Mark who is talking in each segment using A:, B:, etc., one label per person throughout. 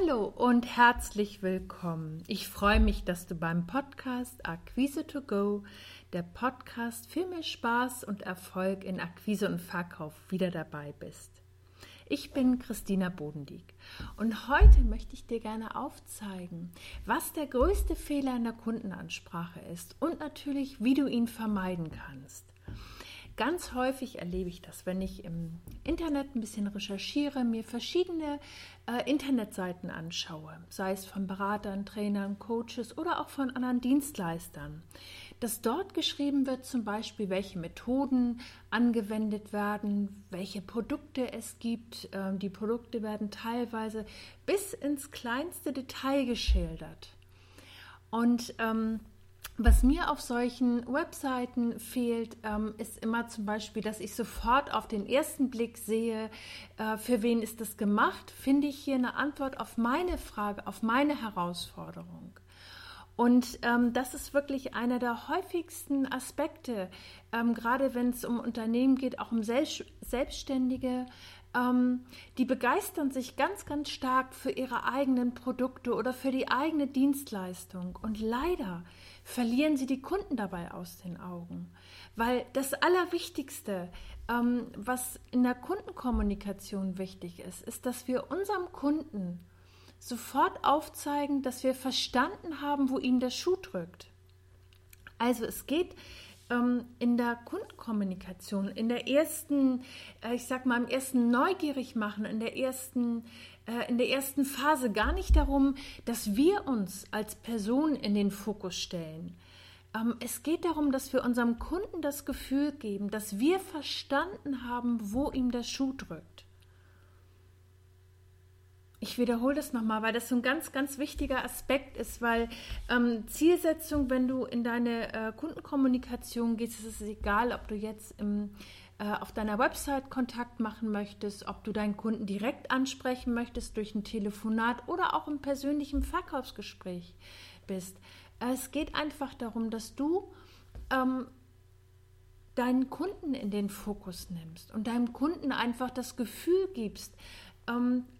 A: Hallo und herzlich willkommen. Ich freue mich, dass du beim Podcast Akquise to Go, der Podcast für mehr Spaß und Erfolg in Akquise und Verkauf, wieder dabei bist. Ich bin Christina Bodendieck und heute möchte ich dir gerne aufzeigen, was der größte Fehler in der Kundenansprache ist und natürlich, wie du ihn vermeiden kannst. Ganz häufig erlebe ich das, wenn ich im Internet ein bisschen recherchiere, mir verschiedene äh, Internetseiten anschaue, sei es von Beratern, Trainern, Coaches oder auch von anderen Dienstleistern, dass dort geschrieben wird, zum Beispiel, welche Methoden angewendet werden, welche Produkte es gibt. Ähm, die Produkte werden teilweise bis ins kleinste Detail geschildert. Und ähm, was mir auf solchen Webseiten fehlt, ähm, ist immer zum Beispiel, dass ich sofort auf den ersten Blick sehe, äh, für wen ist das gemacht, finde ich hier eine Antwort auf meine Frage, auf meine Herausforderung. Und ähm, das ist wirklich einer der häufigsten Aspekte, ähm, gerade wenn es um Unternehmen geht, auch um Selbst Selbstständige. Ähm, die begeistern sich ganz, ganz stark für ihre eigenen Produkte oder für die eigene Dienstleistung. Und leider verlieren sie die Kunden dabei aus den Augen. Weil das Allerwichtigste, ähm, was in der Kundenkommunikation wichtig ist, ist, dass wir unserem Kunden sofort aufzeigen, dass wir verstanden haben, wo ihm der Schuh drückt. Also es geht ähm, in der Kundenkommunikation, in der ersten, äh, ich sag mal, im ersten neugierig machen, in der ersten äh, in der ersten Phase gar nicht darum, dass wir uns als Person in den Fokus stellen. Ähm, es geht darum, dass wir unserem Kunden das Gefühl geben, dass wir verstanden haben, wo ihm der Schuh drückt. Ich wiederhole das nochmal, weil das so ein ganz, ganz wichtiger Aspekt ist, weil ähm, Zielsetzung, wenn du in deine äh, Kundenkommunikation gehst, ist es egal, ob du jetzt im äh, auf deiner Website Kontakt machen möchtest, ob du deinen Kunden direkt ansprechen möchtest durch ein Telefonat oder auch im persönlichen Verkaufsgespräch bist. Es geht einfach darum, dass du ähm, deinen Kunden in den Fokus nimmst und deinem Kunden einfach das Gefühl gibst,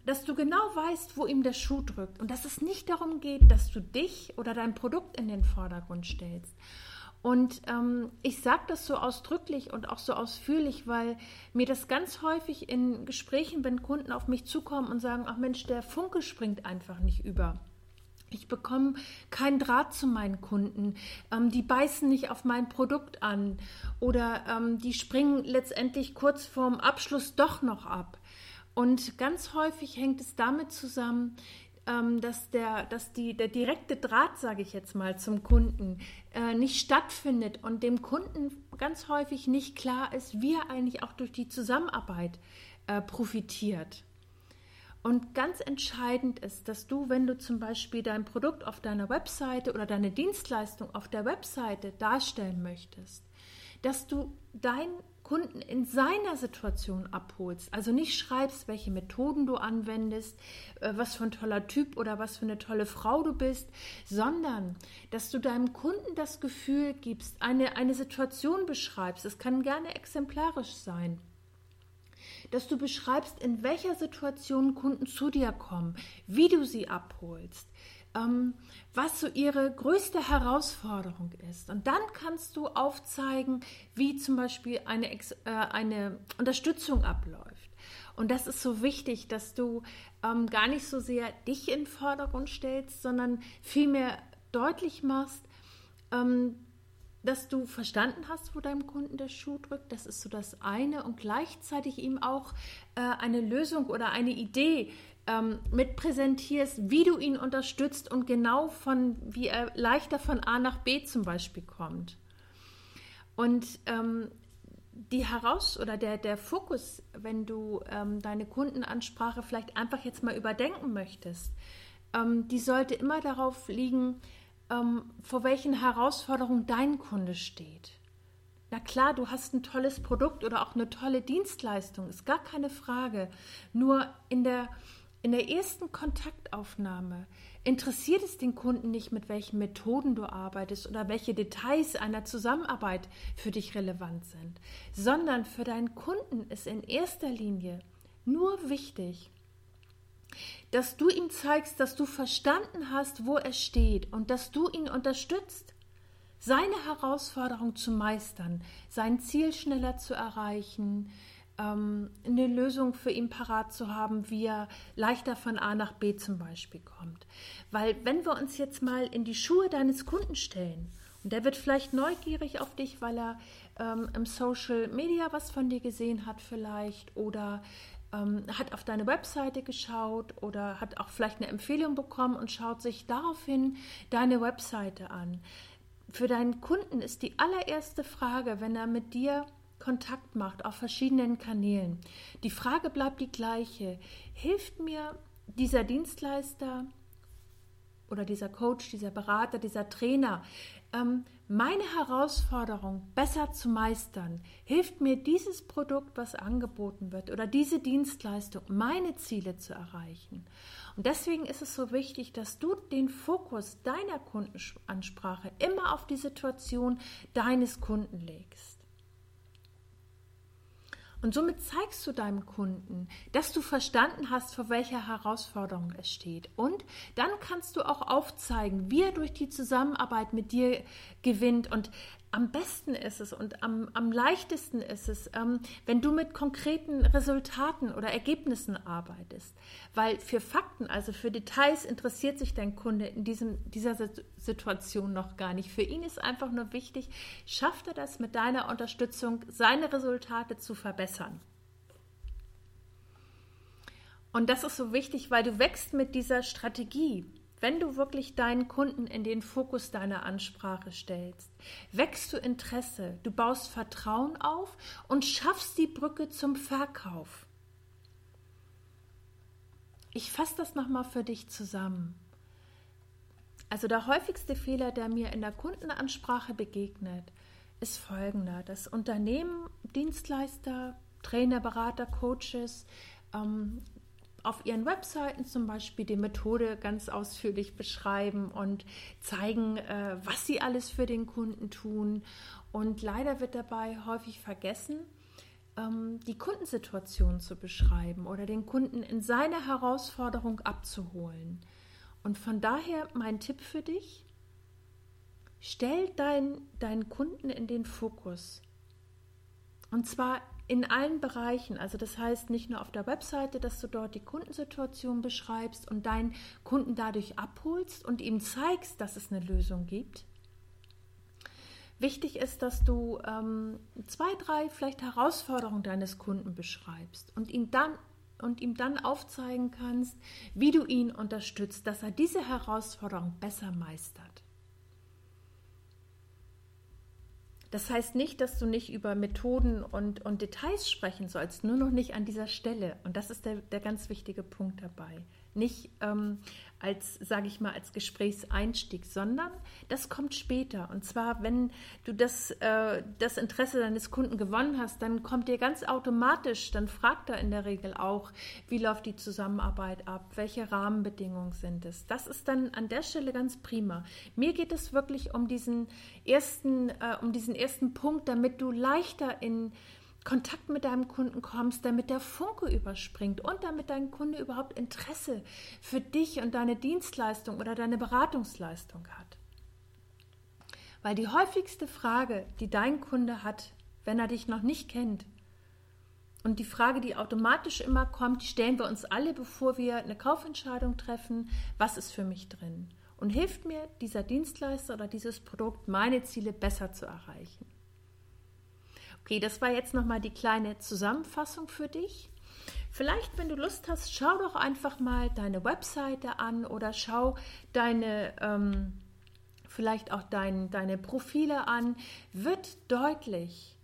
A: dass du genau weißt, wo ihm der Schuh drückt und dass es nicht darum geht, dass du dich oder dein Produkt in den Vordergrund stellst. Und ähm, ich sage das so ausdrücklich und auch so ausführlich, weil mir das ganz häufig in Gesprächen, wenn Kunden auf mich zukommen und sagen, ach Mensch, der Funke springt einfach nicht über. Ich bekomme keinen Draht zu meinen Kunden. Ähm, die beißen nicht auf mein Produkt an oder ähm, die springen letztendlich kurz vorm Abschluss doch noch ab. Und ganz häufig hängt es damit zusammen, ähm, dass, der, dass die, der direkte Draht, sage ich jetzt mal, zum Kunden äh, nicht stattfindet und dem Kunden ganz häufig nicht klar ist, wie er eigentlich auch durch die Zusammenarbeit äh, profitiert. Und ganz entscheidend ist, dass du, wenn du zum Beispiel dein Produkt auf deiner Webseite oder deine Dienstleistung auf der Webseite darstellen möchtest, dass du dein Kunden in seiner Situation abholst. Also nicht schreibst, welche Methoden du anwendest, äh, was für ein toller Typ oder was für eine tolle Frau du bist, sondern dass du deinem Kunden das Gefühl gibst, eine, eine Situation beschreibst. Es kann gerne exemplarisch sein dass du beschreibst, in welcher Situation Kunden zu dir kommen, wie du sie abholst, ähm, was so ihre größte Herausforderung ist. Und dann kannst du aufzeigen, wie zum Beispiel eine, äh, eine Unterstützung abläuft. Und das ist so wichtig, dass du ähm, gar nicht so sehr dich in den Vordergrund stellst, sondern vielmehr deutlich machst, ähm, dass du verstanden hast, wo deinem Kunden der Schuh drückt. Das ist so das eine. Und gleichzeitig ihm auch äh, eine Lösung oder eine Idee ähm, mit präsentierst, wie du ihn unterstützt und genau von, wie er leichter von A nach B zum Beispiel kommt. Und ähm, die Heraus- oder der, der Fokus, wenn du ähm, deine Kundenansprache vielleicht einfach jetzt mal überdenken möchtest, ähm, die sollte immer darauf liegen, ähm, vor welchen Herausforderungen dein Kunde steht. Na klar, du hast ein tolles Produkt oder auch eine tolle Dienstleistung, ist gar keine Frage. Nur in der in der ersten Kontaktaufnahme interessiert es den Kunden nicht, mit welchen Methoden du arbeitest oder welche Details einer Zusammenarbeit für dich relevant sind, sondern für deinen Kunden ist in erster Linie nur wichtig, dass du ihm zeigst, dass du verstanden hast, wo er steht und dass du ihn unterstützt, seine Herausforderung zu meistern, sein Ziel schneller zu erreichen, ähm, eine Lösung für ihn parat zu haben, wie er leichter von A nach B zum Beispiel kommt. Weil wenn wir uns jetzt mal in die Schuhe deines Kunden stellen und der wird vielleicht neugierig auf dich, weil er ähm, im Social Media was von dir gesehen hat vielleicht oder ähm, hat auf deine Webseite geschaut oder hat auch vielleicht eine Empfehlung bekommen und schaut sich daraufhin deine Webseite an. Für deinen Kunden ist die allererste Frage, wenn er mit dir Kontakt macht auf verschiedenen Kanälen, die Frage bleibt die gleiche. Hilft mir dieser Dienstleister oder dieser Coach, dieser Berater, dieser Trainer, meine Herausforderung besser zu meistern, hilft mir dieses Produkt, was angeboten wird, oder diese Dienstleistung, meine Ziele zu erreichen. Und deswegen ist es so wichtig, dass du den Fokus deiner Kundenansprache immer auf die Situation deines Kunden legst. Und somit zeigst du deinem Kunden, dass du verstanden hast, vor welcher Herausforderung es steht. Und dann kannst du auch aufzeigen, wie er durch die Zusammenarbeit mit dir gewinnt. Und am besten ist es und am, am leichtesten ist es, ähm, wenn du mit konkreten Resultaten oder Ergebnissen arbeitest. Weil für Fakten, also für Details, interessiert sich dein Kunde in diesem, dieser Situation noch gar nicht. Für ihn ist einfach nur wichtig, schafft er das mit deiner Unterstützung, seine Resultate zu verbessern. Und das ist so wichtig, weil du wächst mit dieser Strategie. Wenn du wirklich deinen Kunden in den Fokus deiner Ansprache stellst, wächst du Interesse, du baust Vertrauen auf und schaffst die Brücke zum Verkauf. Ich fasse das nochmal für dich zusammen. Also der häufigste Fehler, der mir in der Kundenansprache begegnet, ist folgender. Das Unternehmen, Dienstleister, Trainer, Berater, Coaches ähm, auf ihren Webseiten zum Beispiel die Methode ganz ausführlich beschreiben und zeigen, äh, was sie alles für den Kunden tun. Und leider wird dabei häufig vergessen, ähm, die Kundensituation zu beschreiben oder den Kunden in seiner Herausforderung abzuholen. Und von daher mein Tipp für dich, stell dein, deinen Kunden in den Fokus. Und zwar in allen Bereichen. Also das heißt nicht nur auf der Webseite, dass du dort die Kundensituation beschreibst und deinen Kunden dadurch abholst und ihm zeigst, dass es eine Lösung gibt. Wichtig ist, dass du ähm, zwei, drei vielleicht Herausforderungen deines Kunden beschreibst und ihm dann und ihm dann aufzeigen kannst, wie du ihn unterstützt, dass er diese Herausforderung besser meistert. Das heißt nicht, dass du nicht über Methoden und, und Details sprechen sollst, nur noch nicht an dieser Stelle. Und das ist der, der ganz wichtige Punkt dabei nicht ähm, als, sage ich mal, als Gesprächseinstieg, sondern das kommt später. Und zwar, wenn du das, äh, das Interesse deines Kunden gewonnen hast, dann kommt dir ganz automatisch, dann fragt er in der Regel auch, wie läuft die Zusammenarbeit ab, welche Rahmenbedingungen sind es. Das ist dann an der Stelle ganz prima. Mir geht es wirklich um diesen ersten, äh, um diesen ersten Punkt, damit du leichter in Kontakt mit deinem Kunden kommst, damit der Funke überspringt und damit dein Kunde überhaupt Interesse für dich und deine Dienstleistung oder deine Beratungsleistung hat. Weil die häufigste Frage, die dein Kunde hat, wenn er dich noch nicht kennt, und die Frage, die automatisch immer kommt, die stellen wir uns alle, bevor wir eine Kaufentscheidung treffen, was ist für mich drin? Und hilft mir dieser Dienstleister oder dieses Produkt, meine Ziele besser zu erreichen? Okay, das war jetzt nochmal die kleine Zusammenfassung für dich. Vielleicht, wenn du Lust hast, schau doch einfach mal deine Webseite an oder schau deine, ähm, vielleicht auch dein, deine Profile an. Wird deutlich,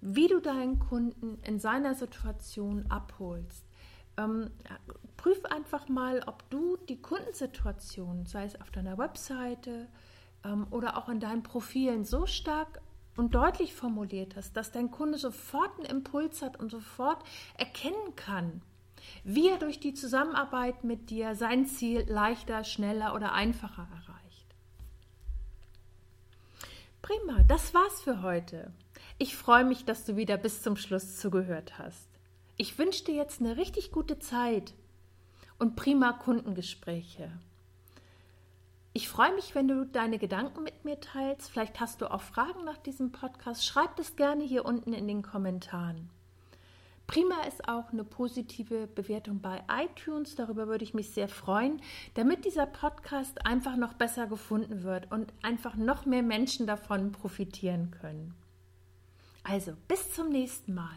A: wie du deinen Kunden in seiner Situation abholst. Ähm, prüf einfach mal, ob du die Kundensituation, sei es auf deiner Webseite ähm, oder auch in deinen Profilen, so stark und deutlich formuliert hast, dass dein Kunde sofort einen Impuls hat und sofort erkennen kann, wie er durch die Zusammenarbeit mit dir sein Ziel leichter, schneller oder einfacher erreicht. Prima, das war's für heute. Ich freue mich, dass du wieder bis zum Schluss zugehört hast. Ich wünsche dir jetzt eine richtig gute Zeit und prima Kundengespräche. Ich freue mich, wenn du deine Gedanken mit mir teilst. Vielleicht hast du auch Fragen nach diesem Podcast. Schreib es gerne hier unten in den Kommentaren. Prima ist auch eine positive Bewertung bei iTunes. Darüber würde ich mich sehr freuen, damit dieser Podcast einfach noch besser gefunden wird und einfach noch mehr Menschen davon profitieren können. Also, bis zum nächsten Mal.